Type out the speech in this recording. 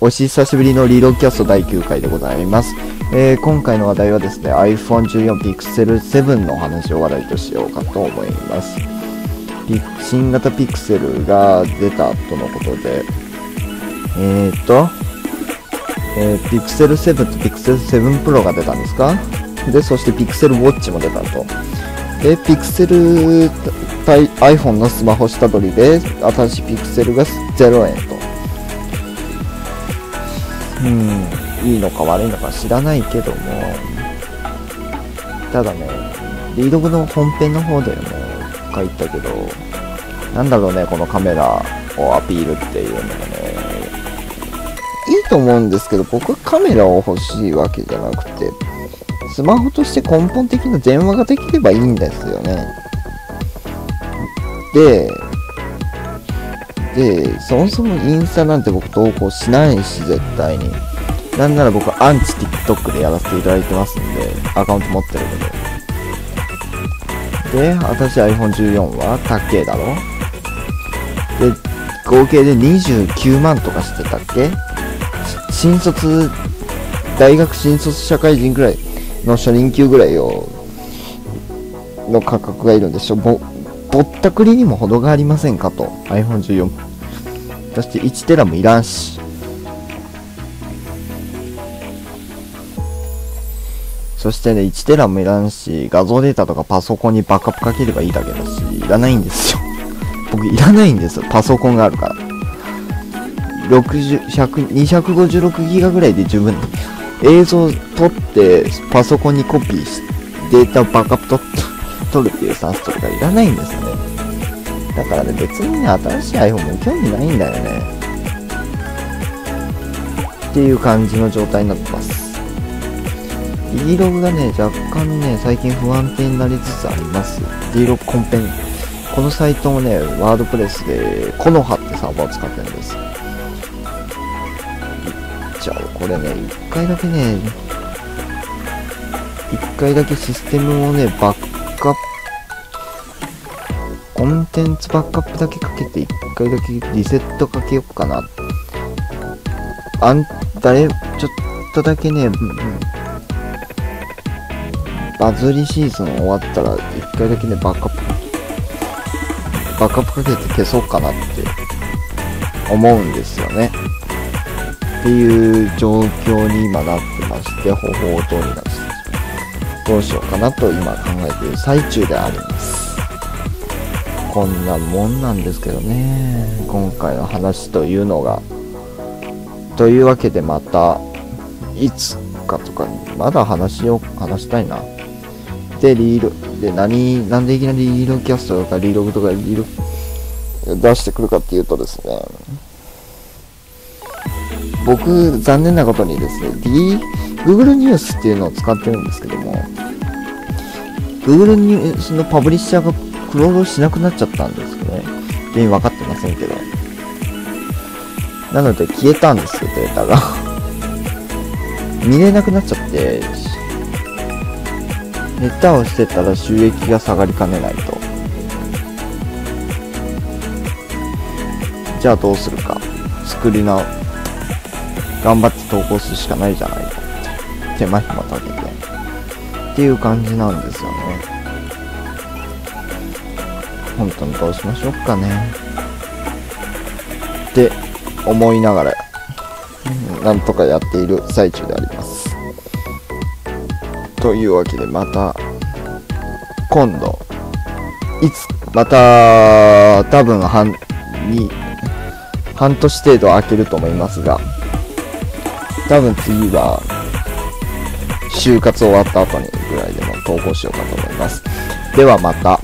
お久しぶりのリードキャスト第9回でございます。えー今回の話題はですね、iPhone14 Pixel 7の話を話題としようかと思います。新型ピクセルが出たとのことで、えーと、えー、Pixel 7と Pixel 7 Pro が出たんですか？で、そして Pixel Watch も出たと。で、Pixel 対 iPhone のスマホ下取りで、新しい Pixel が0円と。うん、いいのか悪いのか知らないけども、ただね、リードの本編の方でも書いたけど、なんだろうね、このカメラをアピールっていうのがね、いいと思うんですけど、僕カメラを欲しいわけじゃなくて、スマホとして根本的な電話ができればいいんですよね。で、で、そもそもインスタなんて僕投稿しないし、絶対に。なんなら僕アンチ TikTok でやらせていただいてますんで、アカウント持ってるけど。で、私 iPhone14 は高えだろで、合計で29万とかしてたっけ新卒、大学新卒社会人ぐらいの初任給ぐらいを、の価格がいるんでしょ、ぼったくりにも程がありませんかと。iPhone14。そして1テラもいらんし。そしてね、1テラもいらんし、画像データとかパソコンにバックアップかければいいだけだし、いらないんですよ。僕いらないんですよ。パソコンがあるから。60、100、256ギガぐらいで十分。映像撮って、パソコンにコピーして、データをバックアップ取って、取るっていうスタンスとかいらないんですよね。だからね、別にね、新しい iPhone も興味ないんだよね。っていう感じの状態になってます。D ログがね、若干ね、最近不安定になりつつあります。D ログコンペン。このサイトもね、ワードプレスで、コノハってサーバーを使ってるんです。じゃあ、これね、一回だけね、一回だけシステムをね、バック、コンテンツバックアップだけかけて、一回だけリセットかけようかな。あん、誰、ちょっとだけね、うんうんバズりシーズン終わったら、一回だけね、バックアップ、バックアップかけて消そうかなって思うんですよね。っていう状況に今なってまして、方法等になってどうしようかなと今考えている最中であります。こんなもんなんですけどね、今回の話というのが。というわけでまた、いつかとか、まだ話しよう、話したいな。で、リード、で、何、なんでいきなりリードキャストとかリーログとかリード、出してくるかっていうとですね、僕、残念なことにですね、D、Google ニュースっていうのを使ってるんですけども、Google ニュースのパブリッシャーがクロールしなくなっちゃったんですね。原因分かってませんけど。なので消えたんですよ、データが。見れなくなっちゃって、ネタをしてたら収益が下がりかねないと。じゃあどうするか。作り直、頑張って投稿するしかないじゃないか。手間暇かけて。っていう感じなんですよね。本当にどうしましょうかね。って思いながら、なんとかやっている最中であります。というわけでまた今度いつまた多分半に半年程度空けると思いますが多分次は就活終わった後にぐらいでも投稿しようかと思いますではまた